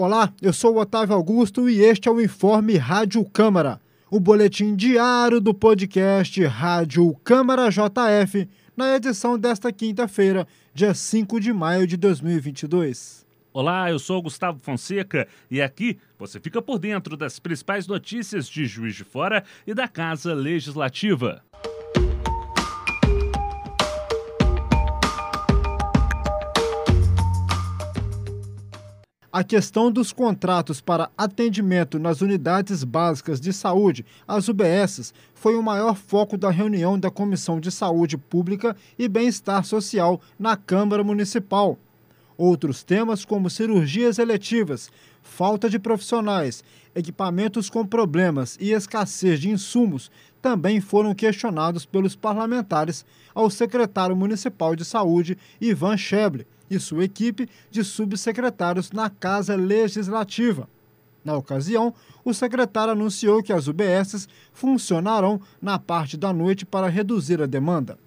Olá, eu sou o Otávio Augusto e este é o Informe Rádio Câmara, o boletim diário do podcast Rádio Câmara JF, na edição desta quinta-feira, dia 5 de maio de 2022. Olá, eu sou Gustavo Fonseca e aqui você fica por dentro das principais notícias de Juiz de Fora e da Casa Legislativa. A questão dos contratos para atendimento nas unidades básicas de saúde, as UBSs, foi o maior foco da reunião da Comissão de Saúde Pública e Bem-Estar Social na Câmara Municipal. Outros temas, como cirurgias eletivas, falta de profissionais, equipamentos com problemas e escassez de insumos, também foram questionados pelos parlamentares ao secretário municipal de saúde, Ivan Scheble e sua equipe de subsecretários na Casa Legislativa. Na ocasião, o secretário anunciou que as UBSs funcionarão na parte da noite para reduzir a demanda.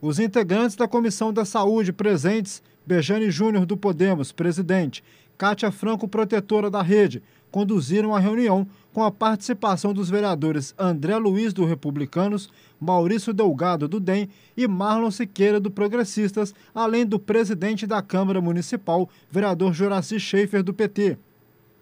Os integrantes da Comissão da Saúde presentes, Bejane Júnior do Podemos, presidente, Cátia Franco, protetora da rede, conduziram a reunião com a participação dos vereadores André Luiz do Republicanos, Maurício Delgado do DEM e Marlon Siqueira do Progressistas, além do presidente da Câmara Municipal, vereador Joraci Schaefer do PT.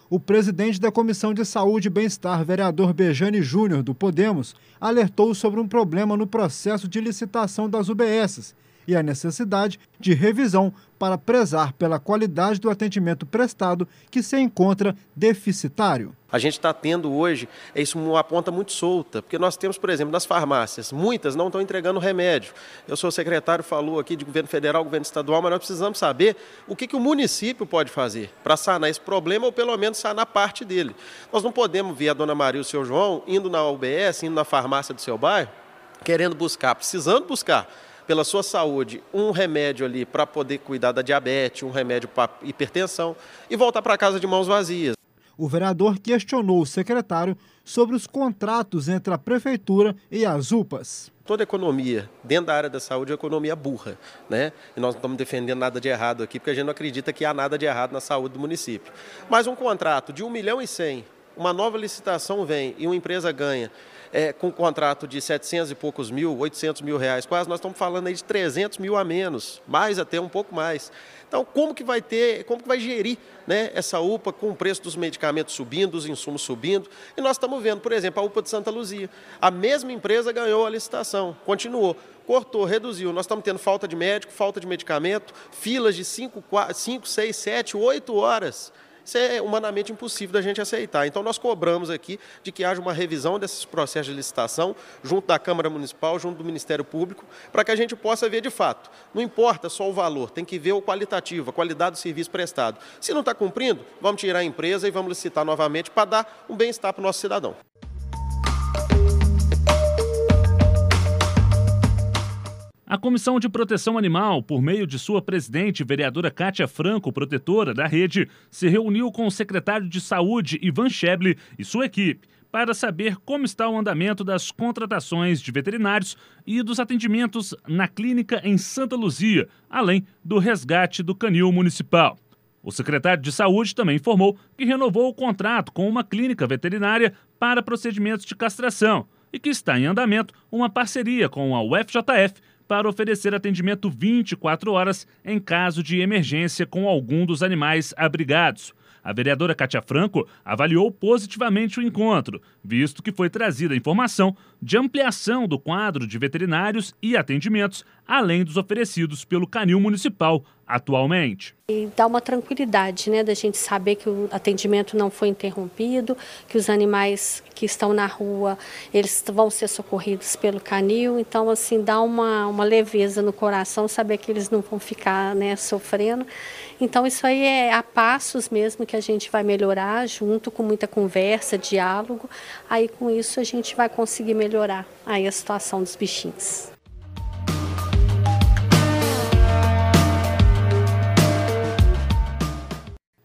O presidente da Comissão de Saúde e Bem-Estar, vereador Bejane Júnior do Podemos, alertou sobre um problema no processo de licitação das UBSs e a necessidade de revisão para prezar pela qualidade do atendimento prestado que se encontra deficitário. A gente está tendo hoje, é isso uma ponta muito solta, porque nós temos, por exemplo, nas farmácias, muitas não estão entregando remédio. Eu sou secretário, falou aqui de governo federal, governo estadual, mas nós precisamos saber o que, que o município pode fazer para sanar esse problema ou pelo menos sanar parte dele. Nós não podemos ver a dona Maria e o seu João indo na UBS, indo na farmácia do seu bairro, querendo buscar, precisando buscar pela sua saúde, um remédio ali para poder cuidar da diabetes, um remédio para hipertensão e voltar para casa de mãos vazias. O vereador questionou o secretário sobre os contratos entre a prefeitura e as UPAs. Toda economia dentro da área da saúde é economia burra, né? E nós não estamos defendendo nada de errado aqui, porque a gente não acredita que há nada de errado na saúde do município. Mas um contrato de 1 milhão e 100, uma nova licitação vem e uma empresa ganha é, com um contrato de 700 e poucos mil, 800 mil reais, quase nós estamos falando aí de 300 mil a menos, mais até um pouco mais. Então, como que vai ter, como que vai gerir né, essa UPA com o preço dos medicamentos subindo, os insumos subindo? E nós estamos vendo, por exemplo, a UPA de Santa Luzia. A mesma empresa ganhou a licitação, continuou cortou, reduziu. Nós estamos tendo falta de médico, falta de medicamento, filas de 5, 6, 7, 8 horas. Isso é humanamente impossível da gente aceitar. Então, nós cobramos aqui de que haja uma revisão desses processos de licitação, junto da Câmara Municipal, junto do Ministério Público, para que a gente possa ver de fato. Não importa só o valor, tem que ver o qualitativo, a qualidade do serviço prestado. Se não está cumprindo, vamos tirar a empresa e vamos licitar novamente para dar um bem-estar para o nosso cidadão. A Comissão de Proteção Animal, por meio de sua presidente, vereadora Cátia Franco, protetora da rede, se reuniu com o secretário de Saúde, Ivan Scheble, e sua equipe para saber como está o andamento das contratações de veterinários e dos atendimentos na clínica em Santa Luzia, além do resgate do canil municipal. O secretário de Saúde também informou que renovou o contrato com uma clínica veterinária para procedimentos de castração e que está em andamento uma parceria com a UFJF para oferecer atendimento 24 horas em caso de emergência com algum dos animais abrigados. A vereadora Cátia Franco avaliou positivamente o encontro, visto que foi trazida a informação de ampliação do quadro de veterinários e atendimentos, além dos oferecidos pelo Canil Municipal atualmente. E dá uma tranquilidade, né, da gente saber que o atendimento não foi interrompido, que os animais que estão na rua, eles vão ser socorridos pelo canil, então assim dá uma, uma leveza no coração saber que eles não vão ficar, né, sofrendo. Então isso aí é a passos mesmo que a gente vai melhorar, junto com muita conversa, diálogo. Aí com isso a gente vai conseguir melhorar aí a situação dos bichinhos.